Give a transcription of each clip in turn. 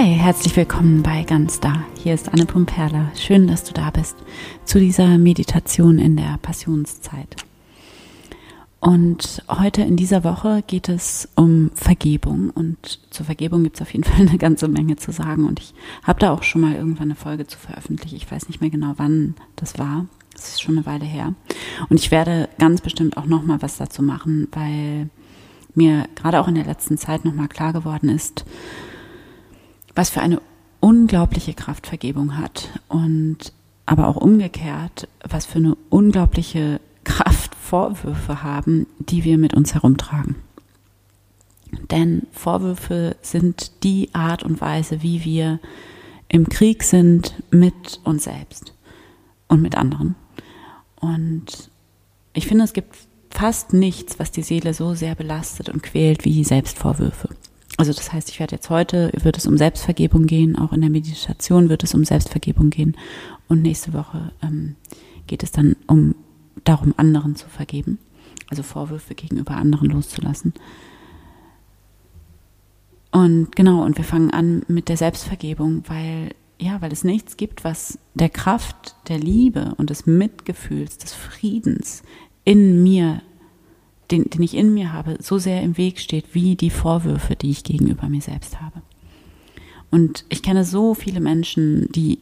Hi, herzlich willkommen bei Ganz Da. Hier ist Anne Pumperla. Schön, dass du da bist zu dieser Meditation in der Passionszeit. Und heute in dieser Woche geht es um Vergebung. Und zur Vergebung gibt es auf jeden Fall eine ganze Menge zu sagen. Und ich habe da auch schon mal irgendwann eine Folge zu veröffentlichen. Ich weiß nicht mehr genau, wann das war. Das ist schon eine Weile her. Und ich werde ganz bestimmt auch noch mal was dazu machen, weil mir gerade auch in der letzten Zeit noch mal klar geworden ist, was für eine unglaubliche Kraft Vergebung hat und aber auch umgekehrt, was für eine unglaubliche Kraft Vorwürfe haben, die wir mit uns herumtragen. Denn Vorwürfe sind die Art und Weise, wie wir im Krieg sind mit uns selbst und mit anderen. Und ich finde, es gibt fast nichts, was die Seele so sehr belastet und quält wie Selbstvorwürfe. Also das heißt, ich werde jetzt heute, wird es um Selbstvergebung gehen, auch in der Meditation wird es um Selbstvergebung gehen und nächste Woche ähm, geht es dann um darum, anderen zu vergeben, also Vorwürfe gegenüber anderen loszulassen. Und genau, und wir fangen an mit der Selbstvergebung, weil ja, weil es nichts gibt, was der Kraft der Liebe und des Mitgefühls, des Friedens in mir den, den ich in mir habe, so sehr im Weg steht, wie die Vorwürfe, die ich gegenüber mir selbst habe. Und ich kenne so viele Menschen, die,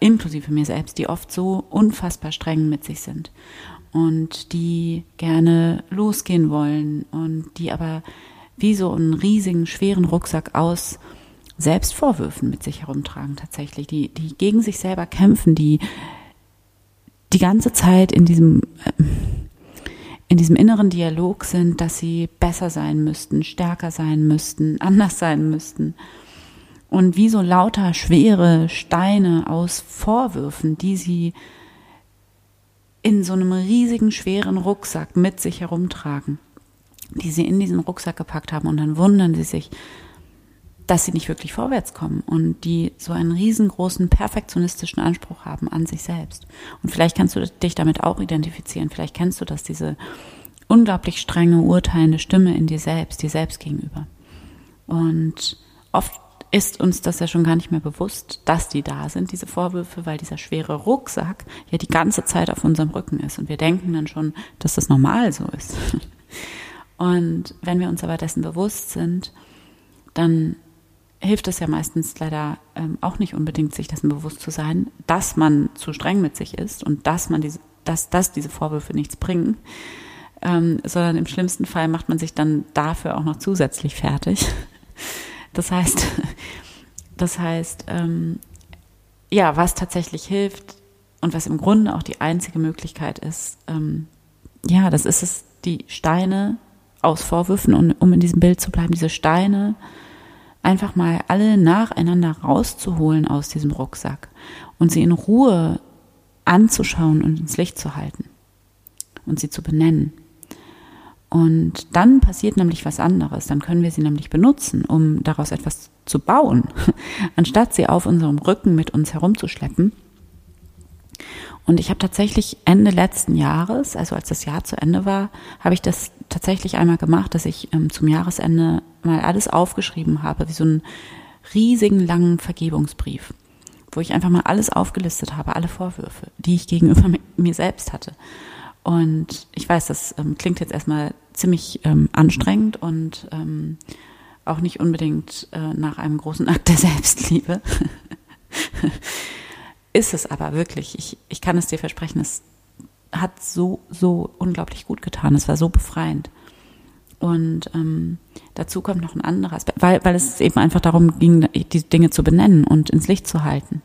inklusive mir selbst, die oft so unfassbar streng mit sich sind und die gerne losgehen wollen und die aber wie so einen riesigen, schweren Rucksack aus Selbstvorwürfen mit sich herumtragen tatsächlich, die, die gegen sich selber kämpfen, die die ganze Zeit in diesem äh, in diesem inneren Dialog sind, dass sie besser sein müssten, stärker sein müssten, anders sein müssten. Und wie so lauter schwere Steine aus Vorwürfen, die sie in so einem riesigen, schweren Rucksack mit sich herumtragen, die sie in diesen Rucksack gepackt haben und dann wundern sie sich, dass sie nicht wirklich vorwärts kommen und die so einen riesengroßen perfektionistischen Anspruch haben an sich selbst. Und vielleicht kannst du dich damit auch identifizieren. Vielleicht kennst du das, diese unglaublich strenge, urteilende Stimme in dir selbst, dir selbst gegenüber. Und oft ist uns das ja schon gar nicht mehr bewusst, dass die da sind, diese Vorwürfe, weil dieser schwere Rucksack ja die ganze Zeit auf unserem Rücken ist. Und wir denken dann schon, dass das normal so ist. Und wenn wir uns aber dessen bewusst sind, dann hilft es ja meistens leider ähm, auch nicht unbedingt, sich dessen bewusst zu sein, dass man zu streng mit sich ist und dass man diese, dass, dass diese Vorwürfe nichts bringen, ähm, sondern im schlimmsten Fall macht man sich dann dafür auch noch zusätzlich fertig. Das heißt, das heißt, ähm, ja, was tatsächlich hilft und was im Grunde auch die einzige Möglichkeit ist, ähm, ja, das ist es, die Steine aus Vorwürfen, um, um in diesem Bild zu bleiben, diese Steine einfach mal alle nacheinander rauszuholen aus diesem Rucksack und sie in Ruhe anzuschauen und ins Licht zu halten und sie zu benennen. Und dann passiert nämlich was anderes. Dann können wir sie nämlich benutzen, um daraus etwas zu bauen, anstatt sie auf unserem Rücken mit uns herumzuschleppen und ich habe tatsächlich Ende letzten Jahres, also als das Jahr zu Ende war, habe ich das tatsächlich einmal gemacht, dass ich ähm, zum Jahresende mal alles aufgeschrieben habe, wie so einen riesigen langen Vergebungsbrief, wo ich einfach mal alles aufgelistet habe, alle Vorwürfe, die ich gegenüber mir selbst hatte. Und ich weiß, das ähm, klingt jetzt erstmal ziemlich ähm, anstrengend und ähm, auch nicht unbedingt äh, nach einem großen Akt der Selbstliebe. Ist es aber wirklich. Ich, ich kann es dir versprechen, es hat so, so unglaublich gut getan. Es war so befreiend. Und ähm, dazu kommt noch ein anderer Aspekt, weil, weil es eben einfach darum ging, die Dinge zu benennen und ins Licht zu halten.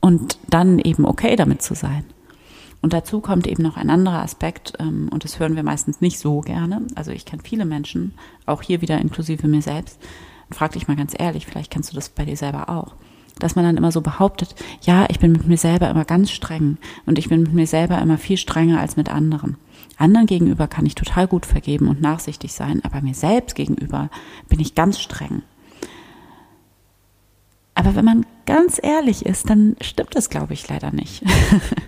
Und dann eben okay damit zu sein. Und dazu kommt eben noch ein anderer Aspekt, ähm, und das hören wir meistens nicht so gerne. Also ich kenne viele Menschen, auch hier wieder inklusive mir selbst. Frag dich mal ganz ehrlich, vielleicht kennst du das bei dir selber auch dass man dann immer so behauptet, ja, ich bin mit mir selber immer ganz streng und ich bin mit mir selber immer viel strenger als mit anderen. Anderen gegenüber kann ich total gut vergeben und nachsichtig sein, aber mir selbst gegenüber bin ich ganz streng. Aber wenn man ganz ehrlich ist, dann stimmt das, glaube ich, leider nicht.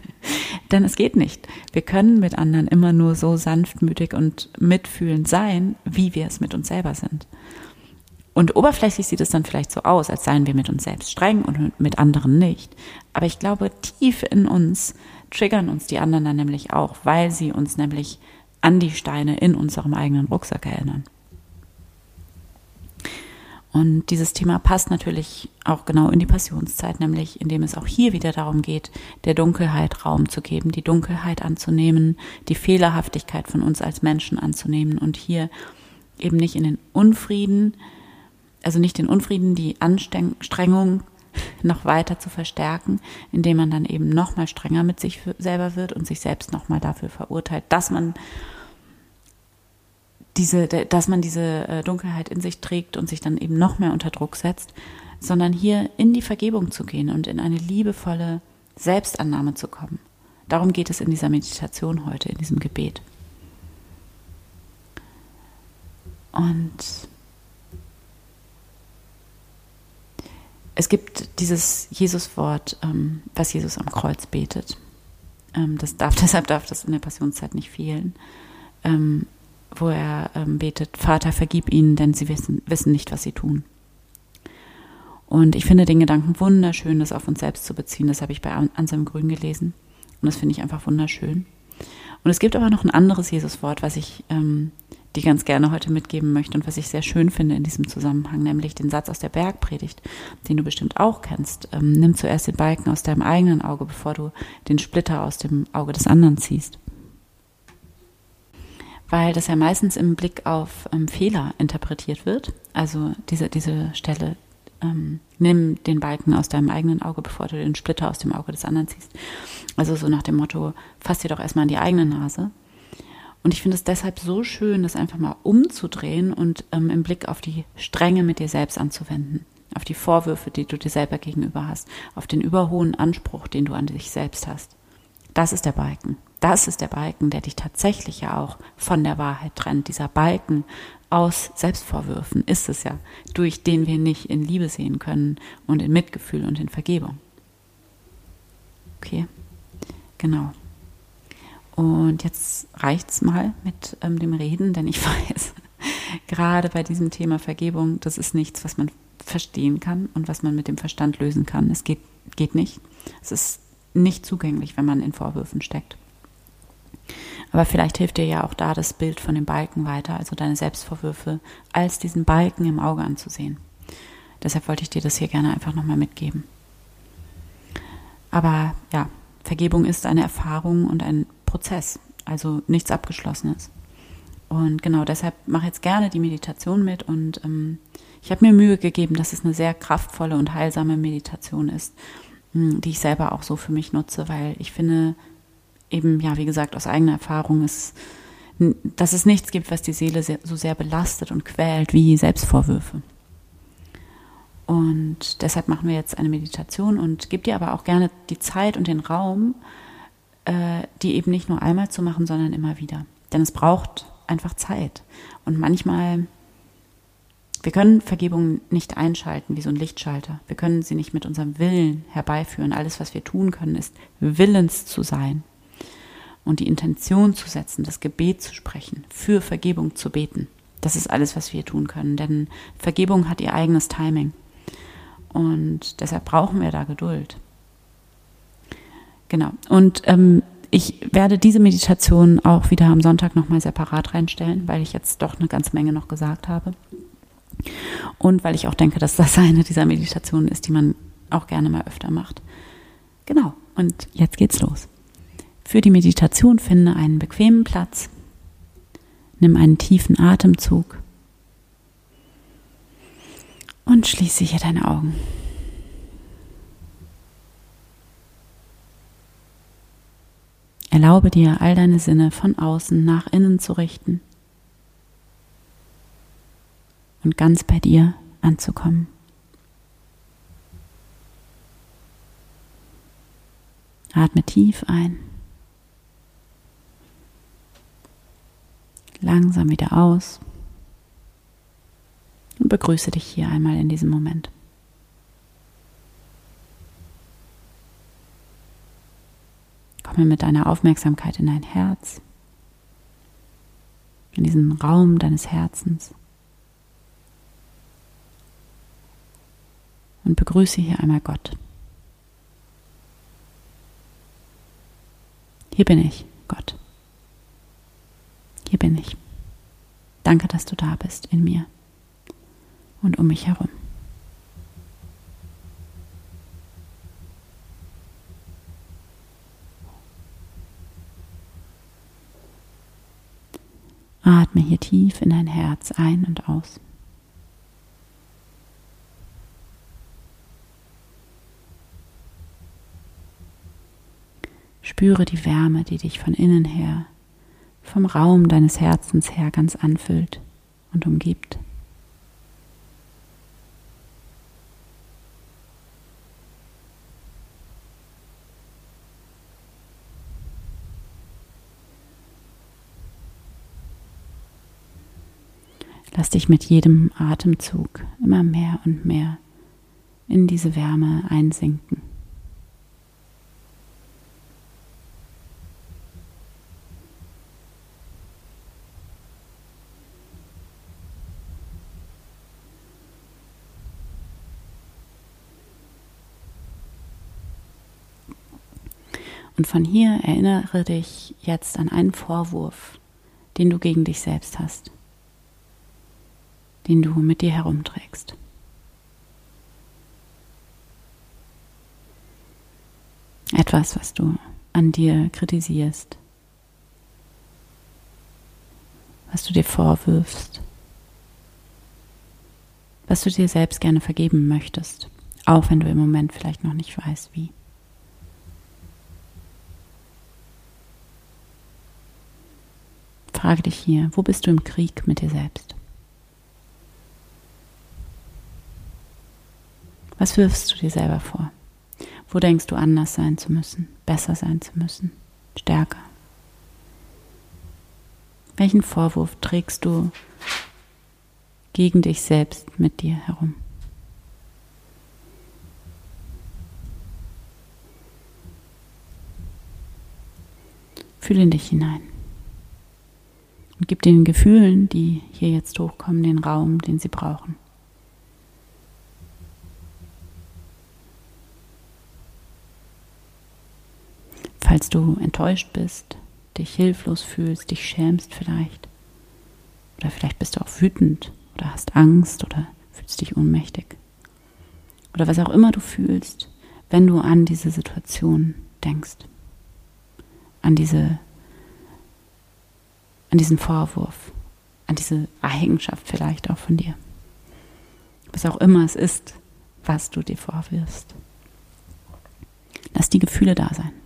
Denn es geht nicht. Wir können mit anderen immer nur so sanftmütig und mitfühlend sein, wie wir es mit uns selber sind. Und oberflächlich sieht es dann vielleicht so aus, als seien wir mit uns selbst streng und mit anderen nicht. Aber ich glaube, tief in uns triggern uns die anderen dann nämlich auch, weil sie uns nämlich an die Steine in unserem eigenen Rucksack erinnern. Und dieses Thema passt natürlich auch genau in die Passionszeit, nämlich indem es auch hier wieder darum geht, der Dunkelheit Raum zu geben, die Dunkelheit anzunehmen, die Fehlerhaftigkeit von uns als Menschen anzunehmen und hier eben nicht in den Unfrieden, also nicht den Unfrieden, die Anstrengung noch weiter zu verstärken, indem man dann eben noch mal strenger mit sich selber wird und sich selbst noch mal dafür verurteilt, dass man diese, dass man diese äh, Dunkelheit in sich trägt und sich dann eben noch mehr unter Druck setzt, sondern hier in die Vergebung zu gehen und in eine liebevolle Selbstannahme zu kommen. Darum geht es in dieser Meditation heute, in diesem Gebet. Und es gibt dieses Jesuswort, ähm, was Jesus am Kreuz betet. Ähm, das darf, deshalb darf das in der Passionszeit nicht fehlen, ähm, wo er ähm, betet, Vater, vergib ihnen, denn sie wissen, wissen nicht, was sie tun. Und ich finde den Gedanken wunderschön, das auf uns selbst zu beziehen. Das habe ich bei Anselm Grün gelesen. Und das finde ich einfach wunderschön. Und es gibt aber noch ein anderes Jesuswort, was ich ähm, die ganz gerne heute mitgeben möchte und was ich sehr schön finde in diesem Zusammenhang, nämlich den Satz aus der Bergpredigt, den du bestimmt auch kennst. Ähm, nimm zuerst den Balken aus deinem eigenen Auge, bevor du den Splitter aus dem Auge des anderen ziehst. Weil das ja meistens im Blick auf ähm, Fehler interpretiert wird. Also diese, diese Stelle, ähm, nimm den Balken aus deinem eigenen Auge, bevor du den Splitter aus dem Auge des anderen ziehst. Also so nach dem Motto, fass dir doch erstmal an die eigene Nase und ich finde es deshalb so schön, das einfach mal umzudrehen und ähm, im Blick auf die Strenge mit dir selbst anzuwenden, auf die Vorwürfe, die du dir selber gegenüber hast, auf den überhohen Anspruch, den du an dich selbst hast. Das ist der Balken. Das ist der Balken, der dich tatsächlich ja auch von der Wahrheit trennt. Dieser Balken aus Selbstvorwürfen ist es ja, durch den wir nicht in Liebe sehen können und in Mitgefühl und in Vergebung. Okay, genau. Und jetzt reicht's mal mit ähm, dem Reden, denn ich weiß, gerade bei diesem Thema Vergebung, das ist nichts, was man verstehen kann und was man mit dem Verstand lösen kann. Es geht, geht nicht. Es ist nicht zugänglich, wenn man in Vorwürfen steckt. Aber vielleicht hilft dir ja auch da das Bild von dem Balken weiter, also deine Selbstvorwürfe als diesen Balken im Auge anzusehen. Deshalb wollte ich dir das hier gerne einfach nochmal mitgeben. Aber ja, Vergebung ist eine Erfahrung und ein Prozess, also nichts Abgeschlossenes. Und genau deshalb mache ich jetzt gerne die Meditation mit und ähm, ich habe mir Mühe gegeben, dass es eine sehr kraftvolle und heilsame Meditation ist, hm, die ich selber auch so für mich nutze, weil ich finde eben, ja, wie gesagt, aus eigener Erfahrung ist, dass es nichts gibt, was die Seele sehr, so sehr belastet und quält wie Selbstvorwürfe. Und deshalb machen wir jetzt eine Meditation und gebe dir aber auch gerne die Zeit und den Raum, die eben nicht nur einmal zu machen, sondern immer wieder. Denn es braucht einfach Zeit. Und manchmal, wir können Vergebung nicht einschalten wie so ein Lichtschalter. Wir können sie nicht mit unserem Willen herbeiführen. Alles, was wir tun können, ist willens zu sein und die Intention zu setzen, das Gebet zu sprechen, für Vergebung zu beten. Das ist alles, was wir tun können. Denn Vergebung hat ihr eigenes Timing. Und deshalb brauchen wir da Geduld. Genau. Und ähm, ich werde diese Meditation auch wieder am Sonntag nochmal separat reinstellen, weil ich jetzt doch eine ganze Menge noch gesagt habe. Und weil ich auch denke, dass das eine dieser Meditationen ist, die man auch gerne mal öfter macht. Genau. Und jetzt geht's los. Für die Meditation finde einen bequemen Platz. Nimm einen tiefen Atemzug. Und schließe hier deine Augen. Erlaube dir, all deine Sinne von außen nach innen zu richten und ganz bei dir anzukommen. Atme tief ein. Langsam wieder aus. Und begrüße dich hier einmal in diesem Moment. Komme mit deiner Aufmerksamkeit in dein Herz, in diesen Raum deines Herzens. und begrüße hier einmal Gott. Hier bin ich, Gott. Hier bin ich. Danke, dass du da bist in mir und um mich herum. Atme hier tief in dein Herz ein und aus. Spüre die Wärme, die dich von innen her, vom Raum deines Herzens her ganz anfüllt und umgibt. Lass dich mit jedem Atemzug immer mehr und mehr in diese Wärme einsinken. Und von hier erinnere dich jetzt an einen Vorwurf, den du gegen dich selbst hast den du mit dir herumträgst. Etwas, was du an dir kritisierst, was du dir vorwirfst, was du dir selbst gerne vergeben möchtest, auch wenn du im Moment vielleicht noch nicht weißt, wie. Frage dich hier, wo bist du im Krieg mit dir selbst? Was wirfst du dir selber vor? Wo denkst du anders sein zu müssen, besser sein zu müssen, stärker? Welchen Vorwurf trägst du gegen dich selbst mit dir herum? Fühle in dich hinein und gib den Gefühlen, die hier jetzt hochkommen, den Raum, den sie brauchen. Falls du enttäuscht bist, dich hilflos fühlst, dich schämst vielleicht. Oder vielleicht bist du auch wütend oder hast Angst oder fühlst dich ohnmächtig. Oder was auch immer du fühlst, wenn du an diese Situation denkst. An diese, an diesen Vorwurf, an diese Eigenschaft vielleicht auch von dir. Was auch immer es ist, was du dir vorwirfst. Lass die Gefühle da sein.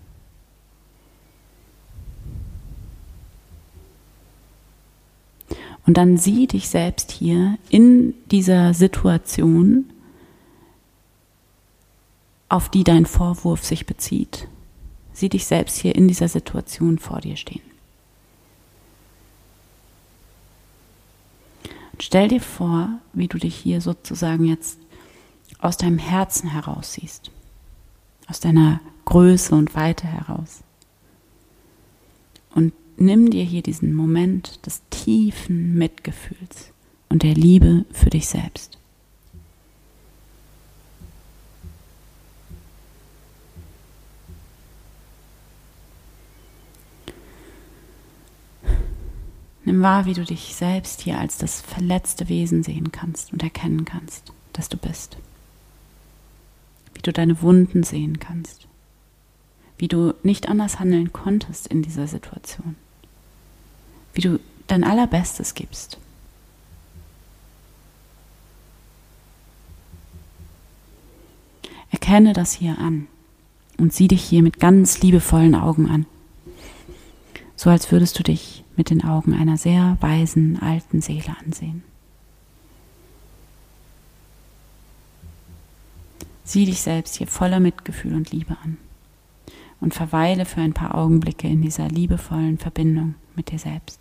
Und dann sieh dich selbst hier in dieser Situation, auf die dein Vorwurf sich bezieht. Sieh dich selbst hier in dieser Situation vor dir stehen. Und stell dir vor, wie du dich hier sozusagen jetzt aus deinem Herzen heraus siehst, aus deiner Größe und Weite heraus. Und nimm dir hier diesen Moment des tiefen Mitgefühls und der Liebe für dich selbst. Nimm wahr, wie du dich selbst hier als das verletzte Wesen sehen kannst und erkennen kannst, dass du bist. Wie du deine Wunden sehen kannst. Wie du nicht anders handeln konntest in dieser Situation wie du dein Allerbestes gibst. Erkenne das hier an und sieh dich hier mit ganz liebevollen Augen an. So als würdest du dich mit den Augen einer sehr weisen alten Seele ansehen. Sieh dich selbst hier voller Mitgefühl und Liebe an und verweile für ein paar Augenblicke in dieser liebevollen Verbindung mit dir selbst.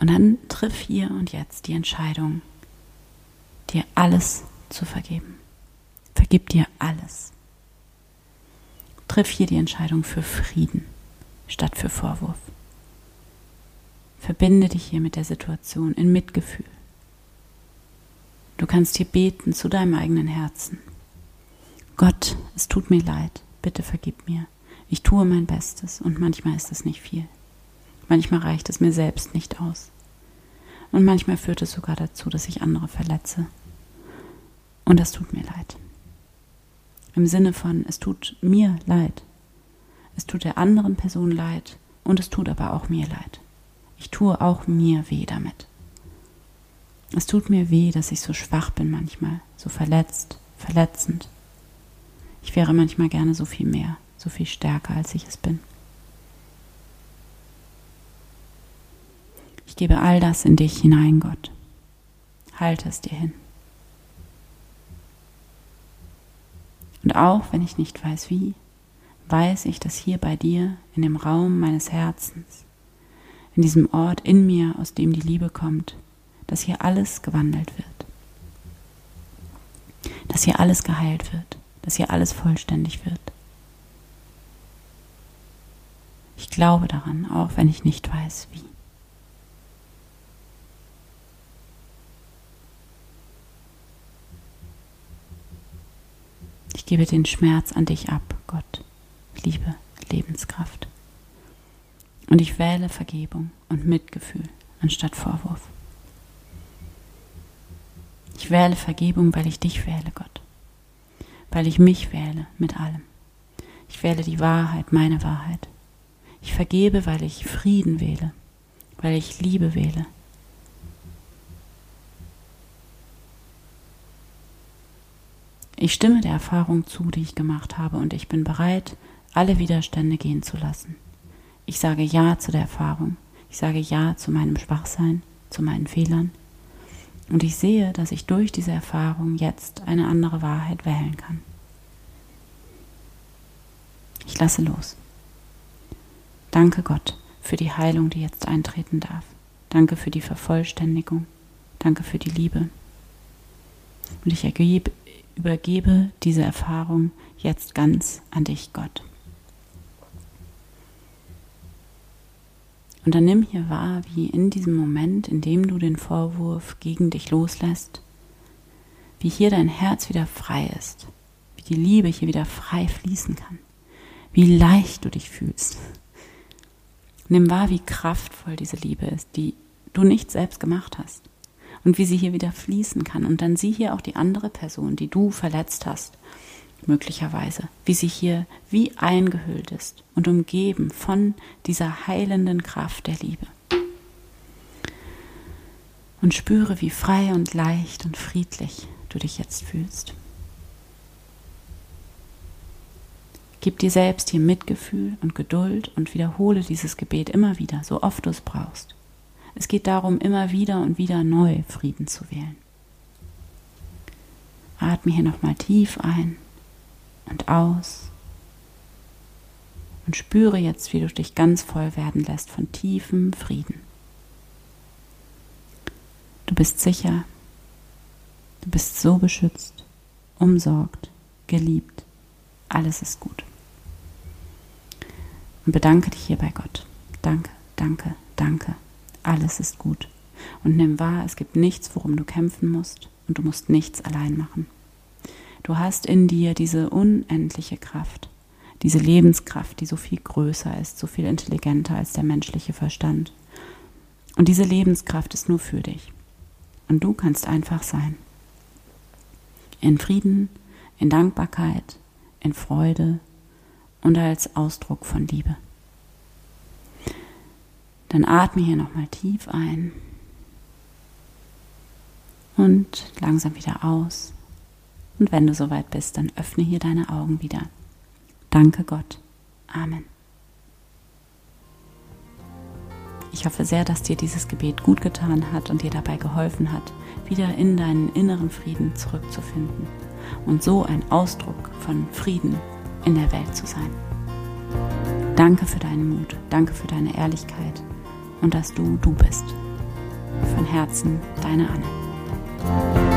Und dann triff hier und jetzt die Entscheidung, dir alles zu vergeben. Vergib dir alles. Triff hier die Entscheidung für Frieden statt für Vorwurf. Verbinde dich hier mit der Situation in Mitgefühl. Du kannst hier beten zu deinem eigenen Herzen. Gott, es tut mir leid, bitte vergib mir. Ich tue mein Bestes und manchmal ist es nicht viel. Manchmal reicht es mir selbst nicht aus. Und manchmal führt es sogar dazu, dass ich andere verletze. Und das tut mir leid. Im Sinne von, es tut mir leid. Es tut der anderen Person leid und es tut aber auch mir leid. Ich tue auch mir weh damit. Es tut mir weh, dass ich so schwach bin manchmal, so verletzt, verletzend. Ich wäre manchmal gerne so viel mehr, so viel stärker, als ich es bin. Ich gebe all das in dich hinein, Gott. Halte es dir hin. Und auch wenn ich nicht weiß wie, weiß ich, dass hier bei dir, in dem Raum meines Herzens, in diesem Ort in mir, aus dem die Liebe kommt, dass hier alles gewandelt wird. Dass hier alles geheilt wird, dass hier alles vollständig wird. Ich glaube daran, auch wenn ich nicht weiß wie. Ich gebe den Schmerz an dich ab, Gott, Liebe, Lebenskraft. Und ich wähle Vergebung und Mitgefühl anstatt Vorwurf. Ich wähle Vergebung, weil ich dich wähle, Gott. Weil ich mich wähle mit allem. Ich wähle die Wahrheit, meine Wahrheit. Ich vergebe, weil ich Frieden wähle, weil ich Liebe wähle, Ich stimme der Erfahrung zu, die ich gemacht habe, und ich bin bereit, alle Widerstände gehen zu lassen. Ich sage Ja zu der Erfahrung. Ich sage Ja zu meinem Schwachsein, zu meinen Fehlern. Und ich sehe, dass ich durch diese Erfahrung jetzt eine andere Wahrheit wählen kann. Ich lasse los. Danke Gott für die Heilung, die jetzt eintreten darf. Danke für die Vervollständigung. Danke für die Liebe. Und ich ergebe, übergebe diese Erfahrung jetzt ganz an dich, Gott. Und dann nimm hier wahr, wie in diesem Moment, in dem du den Vorwurf gegen dich loslässt, wie hier dein Herz wieder frei ist, wie die Liebe hier wieder frei fließen kann, wie leicht du dich fühlst. Nimm wahr, wie kraftvoll diese Liebe ist, die du nicht selbst gemacht hast und wie sie hier wieder fließen kann. Und dann sieh hier auch die andere Person, die du verletzt hast, möglicherweise, wie sie hier wie eingehüllt ist und umgeben von dieser heilenden Kraft der Liebe. Und spüre, wie frei und leicht und friedlich du dich jetzt fühlst. Gib dir selbst hier Mitgefühl und Geduld und wiederhole dieses Gebet immer wieder, so oft du es brauchst. Es geht darum, immer wieder und wieder neu Frieden zu wählen. Atme hier nochmal tief ein und aus und spüre jetzt, wie du dich ganz voll werden lässt von tiefem Frieden. Du bist sicher, du bist so beschützt, umsorgt, geliebt, alles ist gut. Und bedanke dich hier bei Gott. Danke, danke, danke alles ist gut. Und nimm wahr, es gibt nichts, worum du kämpfen musst und du musst nichts allein machen. Du hast in dir diese unendliche Kraft, diese Lebenskraft, die so viel größer ist, so viel intelligenter als der menschliche Verstand. Und diese Lebenskraft ist nur für dich. Und du kannst einfach sein. In Frieden, in Dankbarkeit, in Freude und als Ausdruck von Liebe. Dann atme hier nochmal tief ein und langsam wieder aus. Und wenn du soweit bist, dann öffne hier deine Augen wieder. Danke Gott. Amen. Ich hoffe sehr, dass dir dieses Gebet gut getan hat und dir dabei geholfen hat, wieder in deinen inneren Frieden zurückzufinden und so ein Ausdruck von Frieden in der Welt zu sein. Danke für deinen Mut, danke für deine Ehrlichkeit und dass du du bist. Von Herzen, deine Anne.